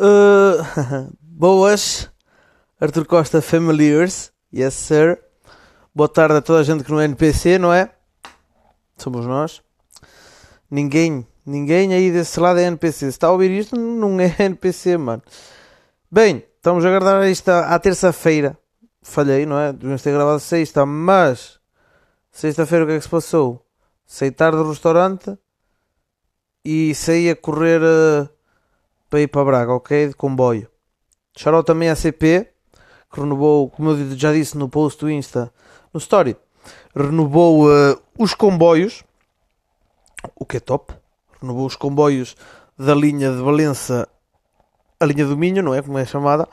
Uh, boas, Arthur Costa Familiars, yes sir. Boa tarde a toda a gente que não é NPC, não é? Somos nós. Ninguém, ninguém aí desse lado é NPC. Se está a ouvir isto, não é NPC, mano. Bem, estamos a aguardar isto à terça-feira. Falhei, não é? Devíamos ter gravado sexta, mas sexta-feira o que é que se passou? Saí tarde do restaurante e saí a correr uh, para ir para Braga, ok? De comboio. Charou também a CP, que renovou, como eu já disse no post do Insta, no Story, renovou uh, os comboios, o que é top. Renovou os comboios da linha de Valença, a linha do Minho, não é? Como é chamada.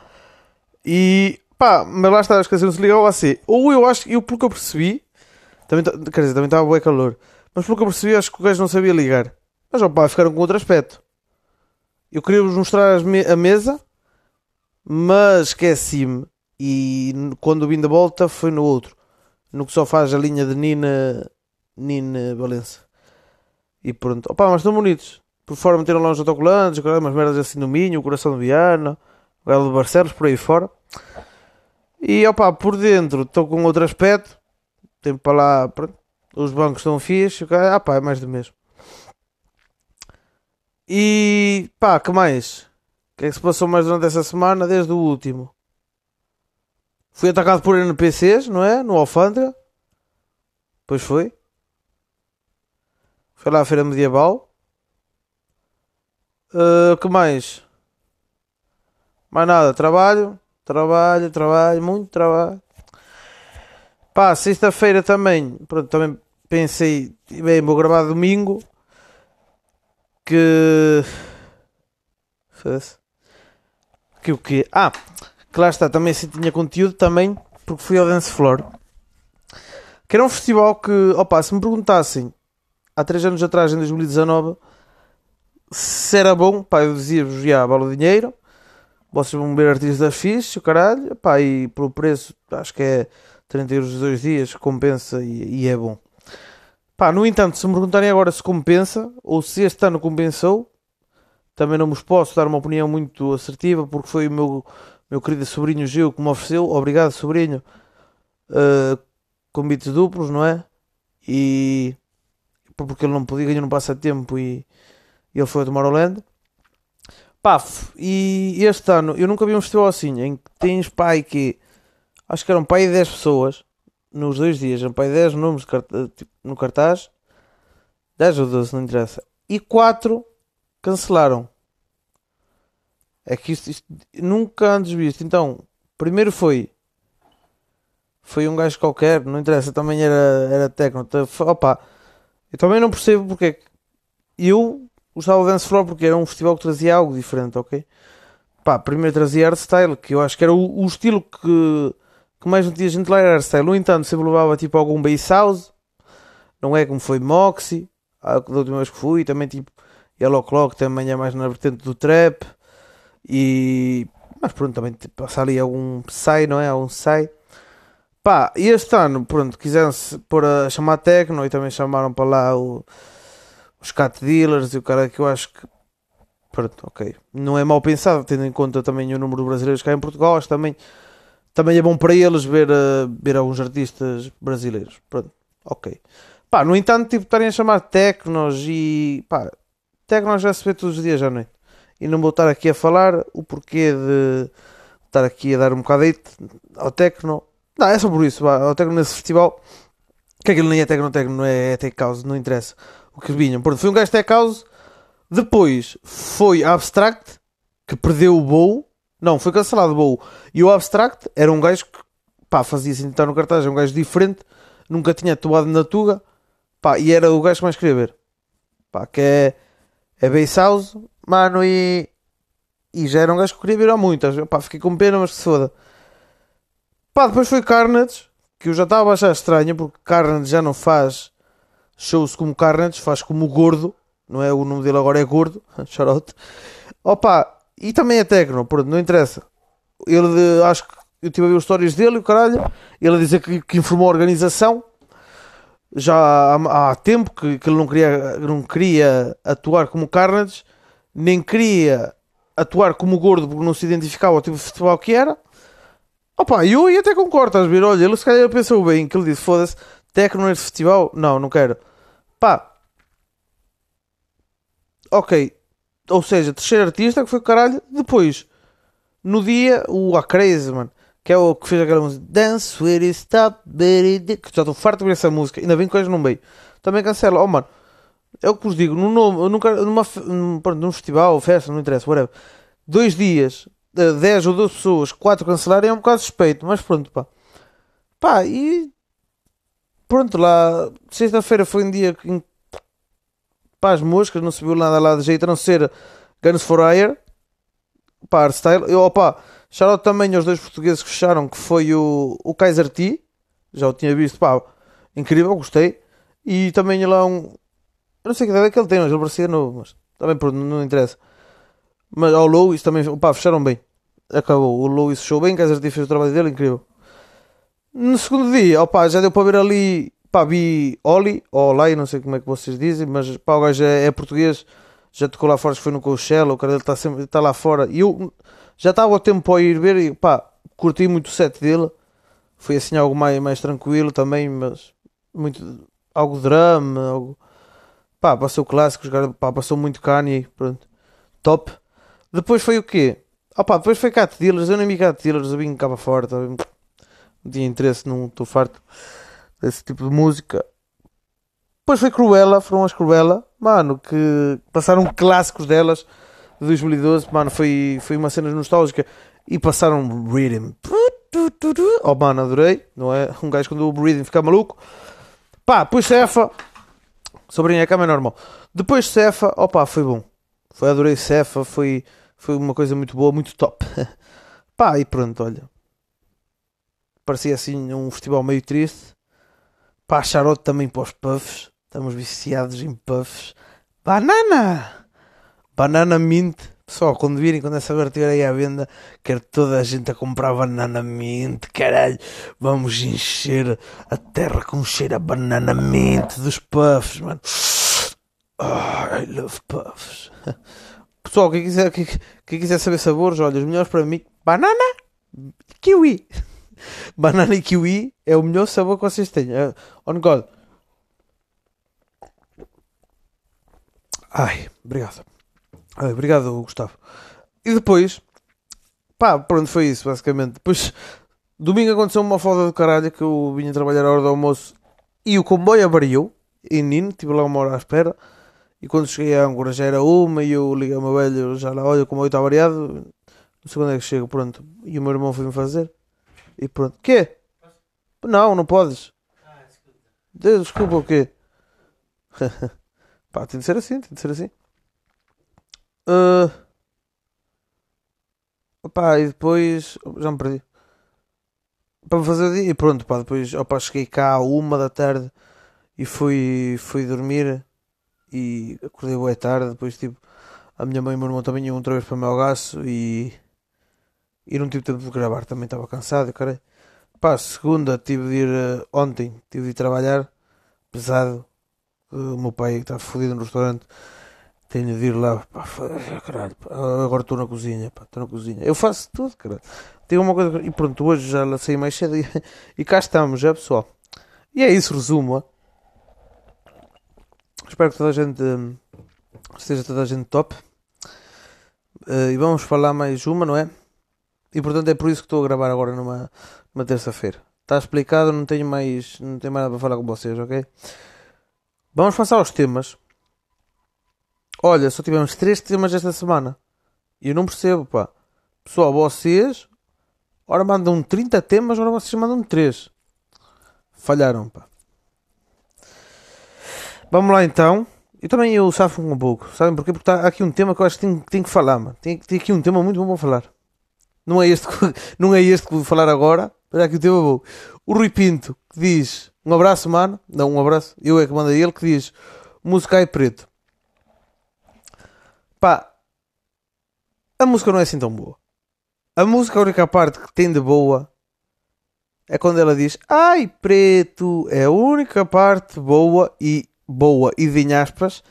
E pá, mas lá está, esqueci de ligar ao AC. Ou eu acho, eu pelo que eu percebi, também, quer dizer, também estava bem calor, mas pelo que eu percebi, acho que o gajo não sabia ligar. Mas opá, ficaram com outro aspecto. Eu queria vos mostrar a mesa, mas esqueci-me. E quando vim da volta foi no outro. No que só faz a linha de Nina, Nina Valença. E pronto. Opa, mas estão bonitos. Por fora meteram lá uns autocolantes, umas merdas assim no Minho, o coração de Viana, o galo de Barcelos, por aí fora. E opa, por dentro estou com outro aspecto. Tem para lá, pronto. Os bancos estão fixos. Ah pá, é mais do mesmo. E pá, que mais? O que é que se passou mais durante essa semana, desde o último? Fui atacado por NPCs, não é? No Alfândega. Pois foi. Foi lá à Feira Medieval. Uh, que mais? Mais nada. Trabalho. Trabalho, trabalho. Muito trabalho. Pá, sexta-feira também. Pronto, também pensei. Bem, vou gravar domingo que. Que o quê? Ah, que lá está, também se tinha conteúdo também, porque fui ao Dance Floor. Que era um festival que, opa, se me perguntassem há 3 anos atrás, em 2019, se era bom, pá, eu dizia-vos, já, vale o dinheiro, vocês vão ver artistas fixos, o caralho, pá, e pelo preço, acho que é 30 euros os dois dias, compensa e, e é bom. Pá, no entanto, se me perguntarem agora se compensa ou se este ano compensou, também não vos posso dar uma opinião muito assertiva porque foi o meu, meu querido sobrinho Gil que me ofereceu. Obrigado, sobrinho. Uh, convites duplos, não é? E porque ele não podia ganhar um passatempo e, ele foi a Tomorrowland. Pá, e este ano eu nunca vi um festival assim em que tens pai que acho que eram pai de 10 pessoas nos dois dias, um pai 10 nomes tipo, no cartaz, 10 ou 12, não interessa, e 4 cancelaram. É que isto, isto, nunca antes visto. Então, primeiro foi foi um gajo qualquer, não interessa, também era, era técnico. Opa, eu também não percebo porque é eu gostava de Dance Floor porque era um festival que trazia algo diferente, ok? Pá, primeiro trazia art style, que eu acho que era o, o estilo que que mais não tinha gente lá era style. No entanto, sempre levava tipo algum bass house, não é como foi Moxie, da última vez que fui, também tipo Yellow Clock também é mais na vertente do trap e mas pronto, também tipo, passa ali algum sai, não é? Algum sai. Pá, e este ano, pronto, quiseram-se pôr a chamar Tecno e também chamaram para lá o, os cat dealers e o cara que eu acho que pronto, ok. Não é mal pensado, tendo em conta também o número de brasileiros que há em Portugal, acho também também é bom para eles ver, uh, ver alguns artistas brasileiros. Pronto, ok. Pá, no entanto, tipo, estarem a chamar Tecnos e. pá, Tecnos já se vê todos os dias à noite. E não vou estar aqui a falar o porquê de estar aqui a dar um bocado ao Tecno. Não, é só por isso, pá, ao Tecno nesse festival. Que aquilo nem é Tecno, Tecno, é, é Tech House, não interessa. O que vinham. Pronto, foi um gajo Tech House. Depois foi Abstract, que perdeu o voo não, foi cancelado o. E o Abstract era um gajo que pá, fazia assim estar no cartaz, é um gajo diferente, nunca tinha atuado na Tuga, pá, e era o gajo que mais queria ver. Pá, que é, é Bass House, mano, e, e já era um gajo que queria ver há muito. Pá, fiquei com pena, mas que se foda. Pá, depois foi Carnage, que eu já estava a achar estranho, porque Carnage já não faz shows como Carnage, faz como o Gordo, não é? O nome dele agora é Gordo, charote. Opa, e também é Tecno, pronto, não interessa. Ele, acho que eu tive a ver os stories dele, o caralho. Ele a dizer que, que informou a organização já há, há tempo que, que, ele não queria, não queria atuar como Carnage, nem queria atuar como gordo porque não se identificava ao tipo de festival que era. Opa, eu ia até concordo, estás a ver? Olha, ele se calhar pensou bem que ele disse: foda-se, tecno neste festival? Não, não quero. Pá, ok. Ou seja, terceiro artista que foi o caralho. Depois, no dia, o A Crazy, mano. Que é o que fez aquela música Dance with it, stop it, que já estou farto de ver essa música. Ainda bem que hoje não veio. Também cancela. Oh, mano. É o que vos digo. Num, num, nunca, numa, num, pronto, num festival, festa, não interessa, whatever. Dois dias, 10 ou 12 pessoas, 4 cancelarem é um bocado suspeito. Mas pronto, pá. Pá, e... Pronto, lá... Sexta-feira foi um dia em pá, as moscas, não se viu nada lá de jeito a não ser Guns for Hire, pá, Hardstyle. Eu, opá, shout também aos dois portugueses que fecharam, que foi o, o Kaiser T, já o tinha visto, pá, incrível, gostei. E também lá um, eu não sei que ideia é que ele tem, mas ele parecia novo, mas também pronto, não interessa. Mas ao Louis também, pá, fecharam bem. Acabou, o Louis fechou bem, Kaiser T fez o trabalho dele, incrível. No segundo dia, opá, já deu para ver ali Pá, vi Oli, ou Olay, não sei como é que vocês dizem, mas pá, o gajo é, é português, já tocou lá fora, foi no Coachella, o cara dele está está lá fora. E eu já estava ao tempo para ir ver e pá, curti muito o set dele. Foi assim algo mais, mais tranquilo também, mas muito, algo drama, algo, pá, passou clássicos, cara, pá, passou muito Kanye, pronto, top. Depois foi o quê? Ah pá, depois foi Cat Dealers, eu nem vi Cat Dealers, eu vim cá para fora, tá, não tinha interesse, não estou farto desse tipo de música. Depois foi Cruella, foram as Cruella, mano, que passaram clássicos delas de 2012, mano, foi, foi uma cena nostálgica e passaram Rhythm. Oh, mano, adorei, não é? Um gajo quando o Rhythm fica maluco. Pá, depois Cefa, sobrinha a cama é normal. Depois Cefa, opá, foi bom. Foi, adorei Cefa, foi, foi uma coisa muito boa, muito top. Pá, e pronto, olha. Parecia assim um festival meio triste. Pá, charote também para os puffs. Estamos viciados em puffs. Banana! Banana Mint. Pessoal, quando virem, quando essa estiver aí à venda, quero toda a gente a comprar banana mint, caralho. Vamos encher a terra com cheiro a banana mint dos puffs, mano. Oh, I love puffs. Pessoal, quem quiser, quem quiser saber sabores, olha, os melhores para mim, banana, kiwi. Banana e kiwi é o melhor sabor que vocês têm. É, on God. Ai, obrigado. Ai, obrigado, Gustavo. E depois, pá, pronto, foi isso, basicamente. Depois, domingo aconteceu uma foda do caralho que eu vinha trabalhar a hora do almoço e o comboio avariou em Nino, estive lá uma hora à espera. E quando cheguei à Âncora já era uma e eu liguei ao meu velho, já lá, olha, o comboio está variado. Não sei quando é que chego, pronto. E o meu irmão foi-me fazer. E pronto. Quê? Não, não podes. Ah, desculpa. Desculpa o quê? Pá, tem de ser assim, tem de ser assim. Uh... E depois. Já me perdi. Para fazer. E pronto, pá, depois. Opa, cheguei cá à uma da tarde e fui, fui dormir. E acordei boa tarde. Depois, tipo, a minha mãe e o meu irmão também iam outra vez para o meu gasto e e não tive tempo de gravar, também estava cansado, cara. Pá, segunda tive de ir uh, ontem, tive de ir trabalhar, pesado. Uh, o meu pai está fodido no restaurante, tenho de ir lá, pá, caralho, pá, agora estou na cozinha, pá, estou na cozinha. Eu faço tudo, cara. Tem uma coisa, e pronto, hoje já saí mais cedo e, e cá estamos, já pessoal. E é isso, resumo. Ó. Espero que toda a gente esteja toda a gente top. Uh, e vamos falar mais uma, não é? E portanto é por isso que estou a gravar agora numa, numa terça-feira. Está explicado, não tenho mais, não tenho mais nada para falar com vocês, ok? Vamos passar aos temas. Olha, só tivemos três temas esta semana. E eu não percebo, pá. Pessoal, vocês, ora mandam 30 temas, ora vocês mandam 3. Falharam, pá. Vamos lá então. E também eu safo um pouco. Sabem porquê? Porque está aqui um tema que eu acho que tenho, tenho que falar, mano. Tem, tem aqui um tema muito bom para falar. Não é este, não é este que vou falar agora, mas é aqui o tema bom. O Rui Pinto, que diz um abraço, mano. Não, um abraço. Eu é que mandei ele, que diz música aí preto. Pá, a música não é assim tão boa. A música, a única parte que tem de boa é quando ela diz Ai, preto, é a única parte boa e boa e em aspas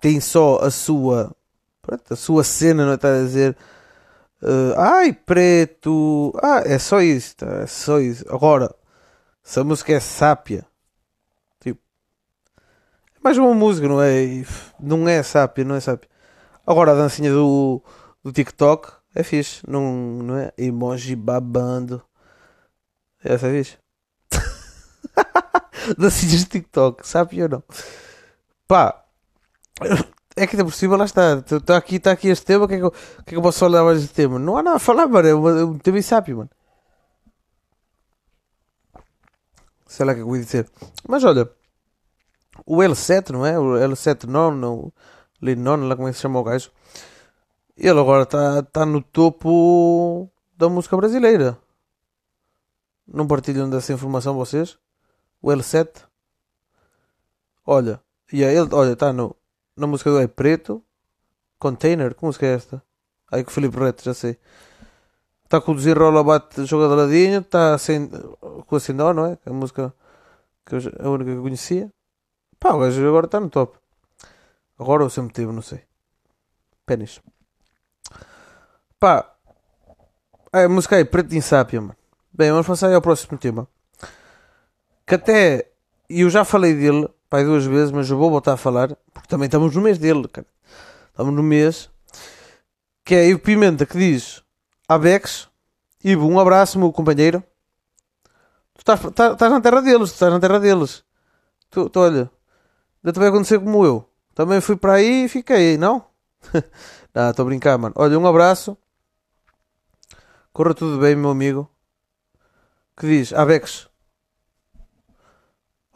tem só a sua a sua cena não está a dizer uh, ai preto, ah, é só isso, tá? é só isso. Agora, se a música é sápia, tipo, é mais uma música, não é? Não é sápia, não é sápia. Agora a dancinha do, do TikTok é fixe, não, não é? Emoji babando. Essa é fixe. dancinhas de TikTok, sápia ou não? Pá, é que ainda por cima lá está. Está aqui, tá aqui este tema. O que, é que, eu, que, é que eu posso falar mais deste tema? Não há nada a falar, mano. É um, tema insápio, mano. Sei lá o que é que eu ia dizer. Mas olha, o L7, não é? O L7 Nono, Linono, lá como é que se chama o gajo. Ele agora está tá no topo da música brasileira. Não partilham dessa informação vocês? O L7? Olha, yeah, ele, olha, está no na música do É Preto. Container, que música é esta? Aí com o Filipe Reto, já sei. Está a conduzir rola, bate, joga de ladinho. Está sem, com a Sindó, não é? A música que eu, a única que eu conhecia. Pá, o gajo agora está no top. Agora ou sempre teve, não sei. Pênis. Pá. A música é Preto de Insápia, mano. Bem, vamos passar aí ao próximo tema. Que até. Eu já falei dele pai duas vezes, mas eu vou voltar a falar, porque também estamos no mês dele, cara. Estamos no mês que é o Pimenta que diz Abex, Ivo, um abraço, meu companheiro. Tu estás, estás, estás na terra deles, tu estás na terra deles. Tu, tu olha, ainda te vai acontecer como eu. Também fui para aí e fiquei, não? não, estou a brincar, mano. Olha, um abraço. Corra tudo bem, meu amigo. Que diz, Abex.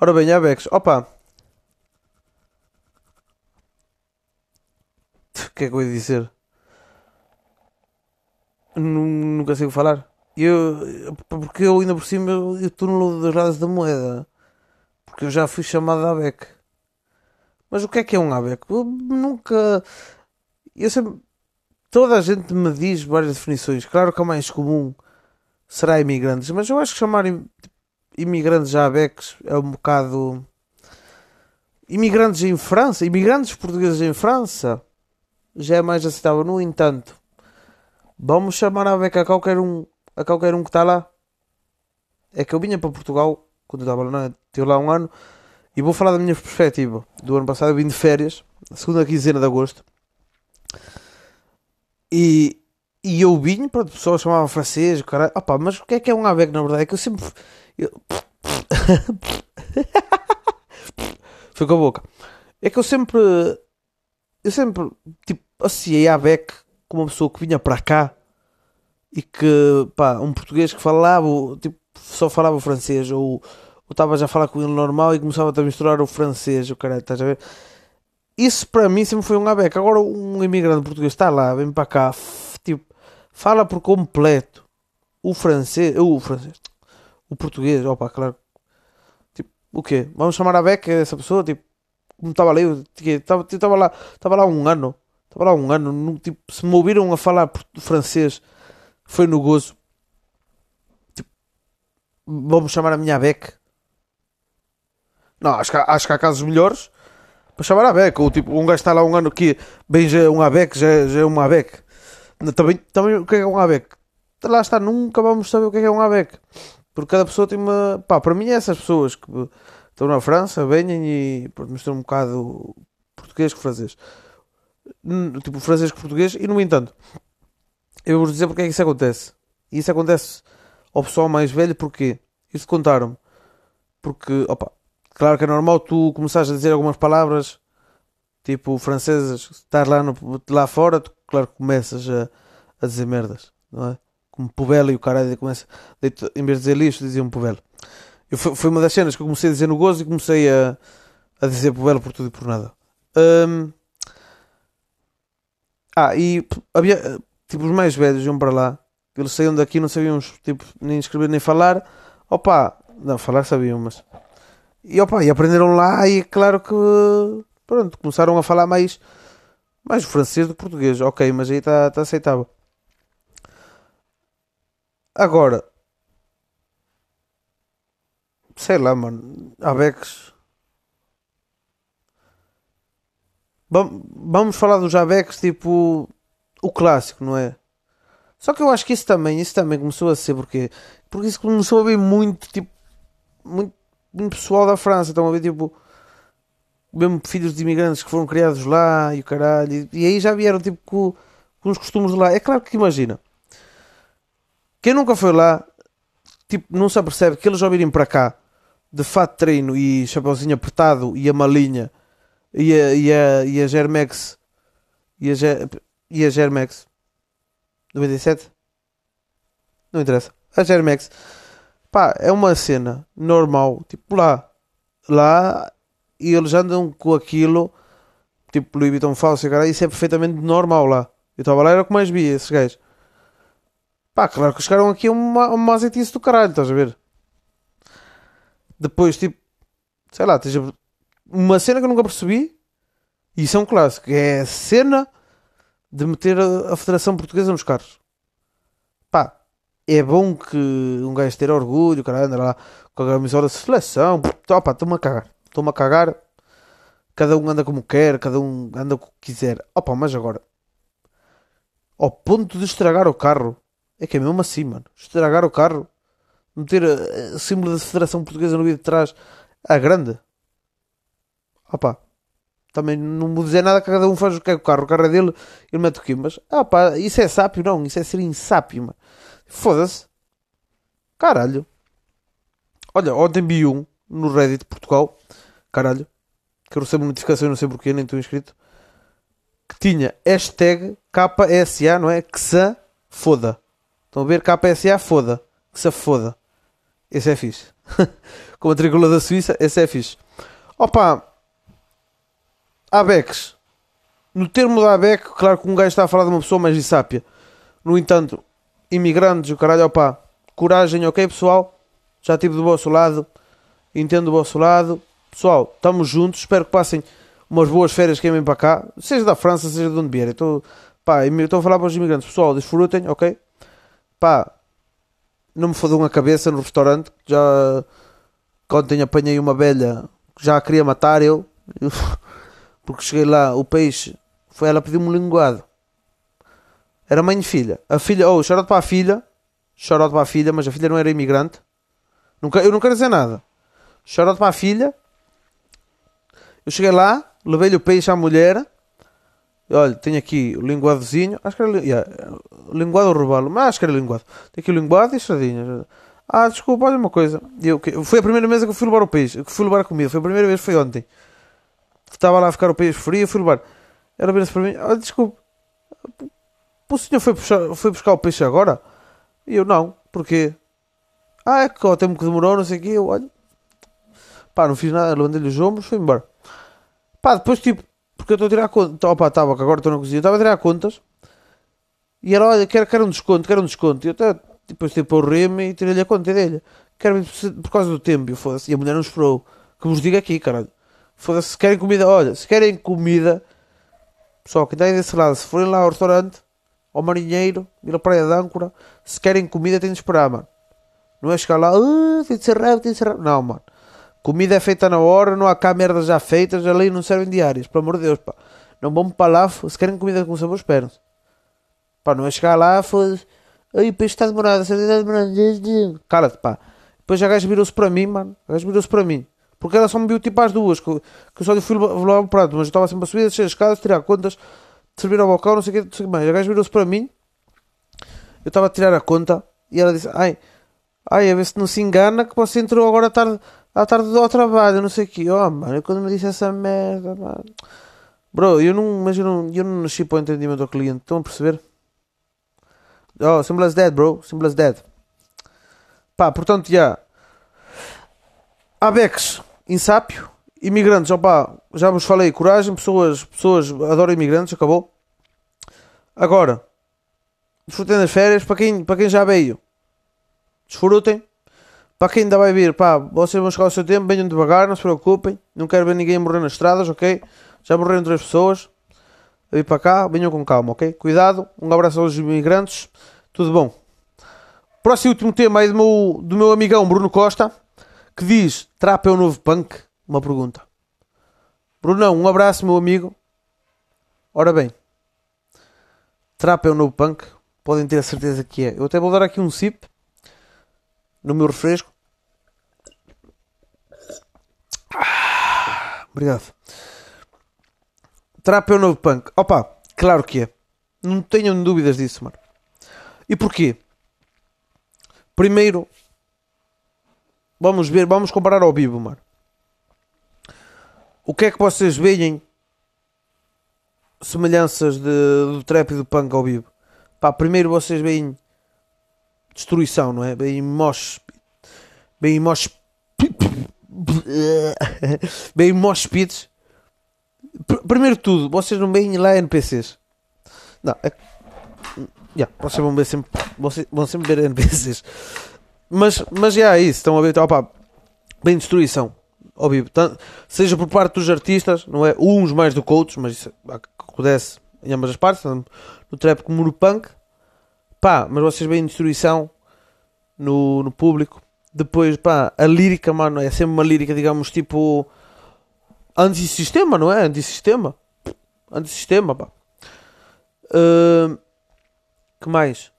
Ora bem, Abex. Opa, O que é que eu ia dizer? Não, consigo falar. Eu, porque eu ainda por cima eu estou no dos lados da moeda. Porque eu já fui chamado ABEC. Mas o que é que é um ABEC? Eu nunca. Eu sempre. Toda a gente me diz várias definições. Claro que a mais comum será imigrantes, mas eu acho que chamar imigrantes a ABECs é um bocado. Imigrantes em França, imigrantes portugueses em França já é mais aceitável. No entanto, vamos chamar a beca a qualquer um, a qualquer um que está lá. É que eu vinha para Portugal quando eu estava lá, estive lá um ano e vou falar da minha perspectiva. Do ano passado eu vim de férias, segunda quinzena de agosto. E, e eu vim, pronto, o pessoal chamava francês, cara, opa, mas o que é que é um ABEC na verdade? É que eu sempre. Eu... Foi com a boca. É que eu sempre. Eu sempre, tipo, associei a Beck como uma pessoa que vinha para cá e que, pá, um português que falava, tipo, só falava francês ou estava já a falar com ele normal e começava a misturar o francês, o cara, estás a ver? Isso para mim sempre foi um abeca. Agora um imigrante português está lá, vem para cá, tipo, fala por completo o francês, o francês, o português, opa, claro. Tipo, o quê? Vamos chamar a beca essa pessoa, tipo, como estava ali, eu estava lá, estava lá um ano estava lá um ano, no, tipo, se me ouviram a falar francês, foi no gozo. Tipo, vamos chamar a minha Beck. Não, acho que, acho que há casos melhores para chamar a Beck. Ou tipo, um gajo está lá um ano que bem já é um ABEC, já, já é um ABEC. Também, também o que é um ABEC? Lá está, nunca vamos saber o que é um ABEC. Porque cada pessoa tem uma. Pá, para mim, é essas pessoas que estão na França, venham e misturam um bocado português com francês tipo francês com português, e no entanto, eu vou dizer porque é que isso acontece. E isso acontece ao pessoal mais velho porque isso contaram-me. Porque, opa, claro que é normal tu começares a dizer algumas palavras tipo francesas, estás lá, no, lá fora, tu, claro que começas a, a dizer merdas, não é? Como povela e o caralho começa, em vez de dizer lixo, dizia povelo. Eu, foi, uma das cenas que eu comecei a dizer no gozo e comecei a, a dizer povelo por tudo e por nada. Um, ah, e havia, tipo, os mais velhos iam para lá, eles saíam daqui não sabiam, tipo, nem escrever nem falar. Opa, não, falar sabiam, mas. E opa, e aprenderam lá e claro que, pronto, começaram a falar mais, mais o francês do português. Ok, mas aí está tá aceitável. Agora, sei lá, mano, vam- vamos falar dos Abex, tipo, o clássico, não é? Só que eu acho que isso também, isso também começou a ser, porque Porque isso começou a ver muito, tipo, muito, muito pessoal da França, estão a ver, tipo, mesmo filhos de imigrantes que foram criados lá e o caralho, e, e aí já vieram, tipo, com, com os costumes de lá. É claro que imagina, quem nunca foi lá, tipo, não se apercebe que eles ao virem para cá, de fato treino e chapeuzinho apertado e a malinha e a, e a, e a Germex e a, e a Germex 97 não interessa. A Germex pá, é uma cena normal. Tipo lá lá e eles andam com aquilo tipo Louis Vuitton falso caralho, isso é perfeitamente normal lá. Eu estava lá era o que mais via esses gajos. Pá, claro que chegaram aqui a uma, uma azeitice do caralho, estás a ver depois tipo sei lá, tens uma cena que eu nunca percebi e isso é um clássico é a cena de meter a, Federação Portuguesa nos carros. Pá, é bom que um gajo ter orgulho, caralho, andar lá com a camisola de seleção, opa, estou-me a cagar, estou-me a cagar, cada um anda como quer, cada um anda como quiser, opa, mas agora, ao ponto de estragar o carro, é que é mesmo assim, mano, estragar o carro, meter o símbolo da Federação Portuguesa no vídeo de trás, a grande, opa, também não vou dizer nada que cada um faz o que é o carro, o carro é dele, ele mete o quê, mas, ah isso é sápio, não, isso é ser insápio. Foda-se. Caralho. Olha, ontem vi um no Reddit Portugal. Caralho. Que eu recebo notificação, eu não sei porquê, nem estou inscrito. Que tinha hashtag KSA, não é? Que se foda. Estão a ver? KSA foda. Que se foda. Esse é fixe. Com a tricula da Suíça, esse é fixe. Opa. Abex. No termo da Abec, claro que um gajo está a falar de uma pessoa mais insápia. No entanto, imigrantes, o caralho, opá, coragem, ok, pessoal? Já estive do vosso lado, entendo do vosso lado. Pessoal, estamos juntos, espero que passem umas boas férias que vêm para cá, seja da França, seja de onde vierem. Estou, pá, estou a falar para os imigrantes, pessoal, desfrutem, ok? Pá, não me fodam a cabeça no restaurante, já ontem apanhei uma velha que já a queria matar eu, porque cheguei lá, o peixe, foi ela pedir-me um linguado. Era mãe e filha. A filha, oh, chorote para a filha. Chorote para a filha, mas a filha não era imigrante. Nunca, eu não quero dizer nada. Chorote para a filha. Eu cheguei lá, levei-lhe o peixe à mulher. Olha, tenho aqui o linguadozinho. Acho que era yeah, linguado ou robalo, mas acho que era linguado. Tenho aqui o linguado e sardinhas. Ah, desculpa, olha uma coisa. Eu, foi a primeira mesa que eu fui levar o peixe, que fui levar a comida. Foi a primeira vez, foi ontem. Estava lá a ficar o peixe frio, fui levar. Ela vira-se para mim, olha, desculpa. O senhor foi, puxar, foi buscar o peixe agora? E eu, não. Porquê? Ah, é que o tempo que demorou, não sei o quê. Eu, olha. Pá, não fiz nada. Levantei-lhe os ombros, foi embora. Pá, depois, tipo, porque eu estou a tirar contas. Opa, estava, que agora estou na cozinha. Estava a tirar contas. E ela, olha, quero, quero um desconto, quero um desconto. E eu até, depois, tipo, o reme e tirei-lhe a conta dele. Quero ir por- causa do tempo. Eu, foda-se. E a mulher não esperou. Que vos diga aqui, caralho. Foda-se, se querem comida, olha, se querem comida. Pessoal, quem está desse lado, se forem lá ao restaurante, ao marinheiro, Vila Praia de Âncora, se querem comida, têm de esperar, mano. Não é chegar lá, ah, tem de ser rápido, tem de ser rápido. Não, mano. Comida é feita na hora, não há cá merdas já feitas, ali não servem diárias, pelo amor de Deus, pá. Não vão para lá, se querem comida com sabor, esperam Pá, não é chegar lá, foda-se. O peixe está demorado, está demorada. Cala-te, pá. Depois a gajo virou-se para mim, mano. A gajo virou-se para mim. Porque ela só me viu tipo às duas, que, eu- só lhe fui levar o prato, mas eu estava sempre a subir, descer as escadas, tirar contas, servir ao balcão, não sei o que, não sei o que mais. A gajo virou-se para mim, eu estava a tirar a conta, e ela disse, ai, ai, a ver se não se engana que você entrou agora à tarde, à tarde ao trabalho, não sei o que. Oh, mano, quando me disse essa merda, mano. Bro, eu não, mas eu não, eu não nasci para o entendimento ao cliente, estão a perceber? Oh, simple as bro, simple as that. Pá, portanto, já. Abex, insápio. Imigrantes, opá, já vos falei, coragem, pessoas, pessoas adoram imigrantes, acabou. Agora, desfrutem das férias, para quem, para quem já veio, desfrutem. Para quem ainda vai vir, pá, vocês vão chegar ao seu tempo, venham devagar, não se preocupem. Não quero ver ninguém morrer nas estradas, ok? Já morreram três pessoas. A vir para cá, venham com calma, ok? Cuidado, um abraço aos imigrantes, tudo bom. Próximo e último tema aí do meu, do meu amigão Bruno Costa, que diz: Trap é o novo punk? Uma pergunta. Brunão, um abraço, meu amigo. Ora bem, trap é o novo punk, podem ter a certeza que é. Eu até vou dar aqui um sip no meu refresco. Ah, obrigado. Trap é o novo punk. Opa, claro que é. Não tenham dúvidas disso, mano. E porquê? Primeiro, vamos ver, vamos comparar ao vivo, mano. O que é que vocês veem semelhanças de, do trap e do punk ao vivo? Pá, primeiro vocês veem destruição, não é? Bem mosh. Bem mosh. Bem mosh pits. Primeiro de tudo, vocês não veem lá NPCs. Não, é. Yeah, vocês vão ver sempre. Vocês vão sempre ver NPCs. Mas, mas já é isso. Estão a ver. Opa, bem destruição. Ao. Tanto, seja por parte dos artistas, não é? Uns mais do que outros, mas isso acontece em ambas as partes. No trap como no punk. Pá, mas vocês veem destruição no, no público. Depois, pá, a lírica, mano, é sempre uma lírica, digamos, tipo. Antissistema, não é? Antissistema. Antissistema, pá. Uh, que mais?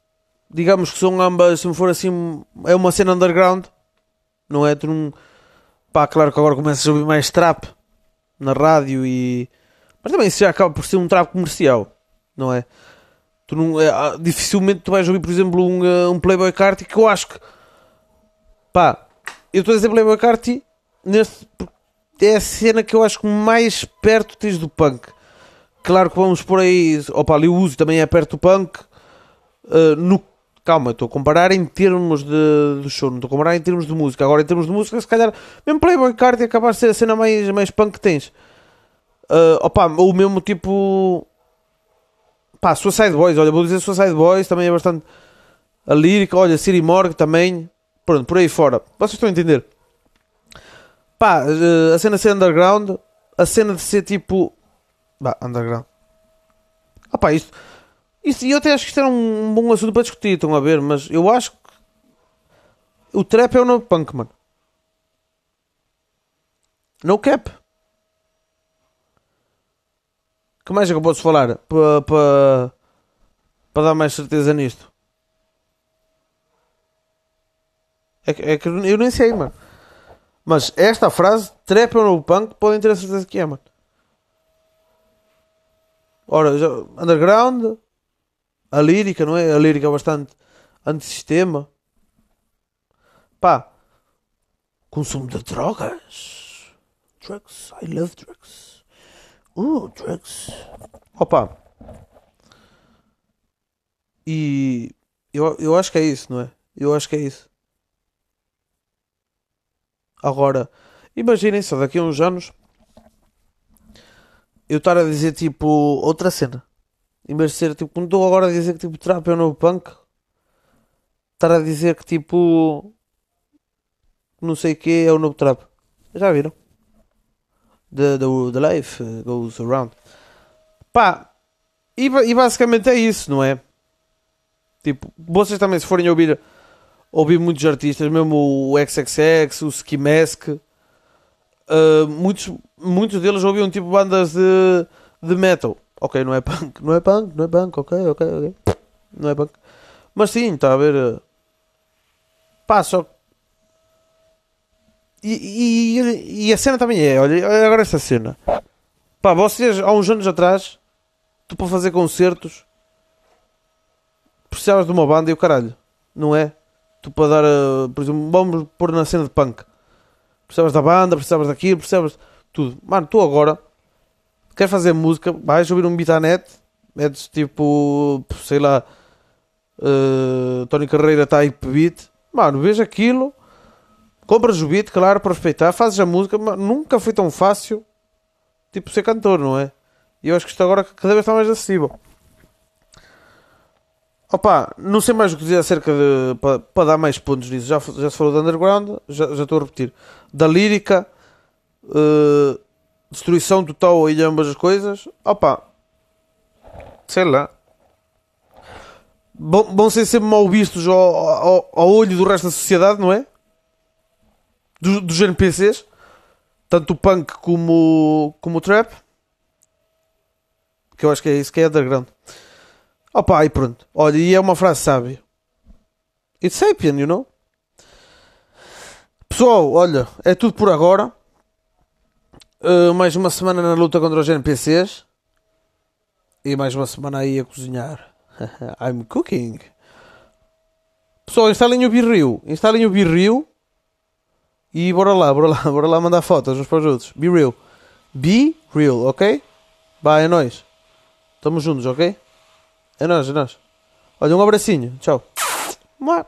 Digamos que são ambas, se for assim, é uma cena underground, não é? Tu não. Pá, claro que agora começas a ouvir mais trap na rádio e. Mas também isso já acaba por ser um trap comercial, não é? Tu não, é, ah, dificilmente tu vais ouvir, por exemplo, um, eh, um Playboy Carti que eu acho que pá, eu estou a dizer Playboy Carti neste, é a cena que eu acho que mais perto tens do punk. Claro que vamos por aí, opa, ali o uso também é perto do punk. Uh, no, calma, estou a comparar em termos de, de show, não estou a comparar em termos de música. Agora, em termos de música, se calhar, mesmo Playboy Carti acaba de ser a cena mais, mais punk que tens. Uh, opa, o mesmo tipo Pá, Suicide Boys, olha, vou dizer Suicide Boys, também é bastante. A lírica, olha, Siri Morgue também. Pronto, por aí fora. Vocês estão a entender? Pá, eh, a cena de ser underground, a cena de ser tipo. Bah, underground. Ah pá, isto. Isto, eu até acho que isto era um bom assunto para discutir, estão a ver, mas eu acho que. O trap é o novo punk, mano. No cap. que mais é que eu posso falar para pa, pa dar mais certeza nisto? É que, é que eu nem sei, mano. Mas esta frase, trap ou no punk, podem ter a certeza que é, mano. Ora, underground, a lírica, não é? A lírica é bastante antissistema. Pá, consumo de drogas. Drugs, I love drugs. Uh, drugs. Opa. E eu, eu acho que é isso, não é? Eu acho que é isso. Agora, imaginem só daqui a uns anos eu estar a dizer tipo outra cena. Em vez de ser tipo, não estou agora a dizer que tipo trap é o novo punk, estar a dizer que tipo não sei o que é o novo trap. Já viram? the, the, the life goes around. Pá, e, e basicamente é isso, não é? Tipo, vocês também, se forem ouvir, ouvir muitos artistas, mesmo o XXX, o Ski Mask, uh, muitos, muitos deles ouviam tipo bandas de, de metal. Ok, não é punk, não é punk, não é punk, ok, ok, ok. Não é punk. Mas sim, está a ver. Uh, pá, só e, e, e, a cena também é, olha, agora essa cena. Pá, vocês há uns anos atrás, tu para fazer concertos precisavas de uma banda e o caralho, não é? Tu para dar, a, por exemplo, vamos pôr na cena de punk. Precisavas da banda, precisavas daquilo, precisavas tudo. Mano, tu agora quer fazer música, vais ouvir um beat à net, metes tipo, sei lá, uh, Tony Carreira type beat, mano, veja aquilo Compras o beat, claro, para respeitar, fazes a música, mas nunca foi tão fácil tipo ser cantor, não é? E eu acho que isto agora cada vez está mais acessível. Opa, não sei mais o que dizer acerca de. para, para dar mais pontos nisso. Já, já se falou do underground, já, já estou a repetir. Da lírica, uh, destruição total e ambas as coisas. Opa, sei lá. Vão, vão ser sempre mal vistos ao, ao, ao olho do resto da sociedade, não é? dos, dos NPCs, tanto o punk como, como o trap. Porque eu acho que é isso que é underground. Opa, e pronto. Olha, e é uma frase sábia. It's sapien, you know? Pessoal, olha, é tudo por agora. Uh, mais uma semana na luta contra os NPCs. E mais uma semana aí a cozinhar. I'm cooking. Pessoal, instalem o Birril. Instalem o Birril. E bora lá, bora lá, bora lá mandar fotos uns para os outros. Be real. Be real, ok? Vai, é nóis. Tamo juntos, ok? É nóis, é nóis. Olha, um abracinho. Tchau. Mua.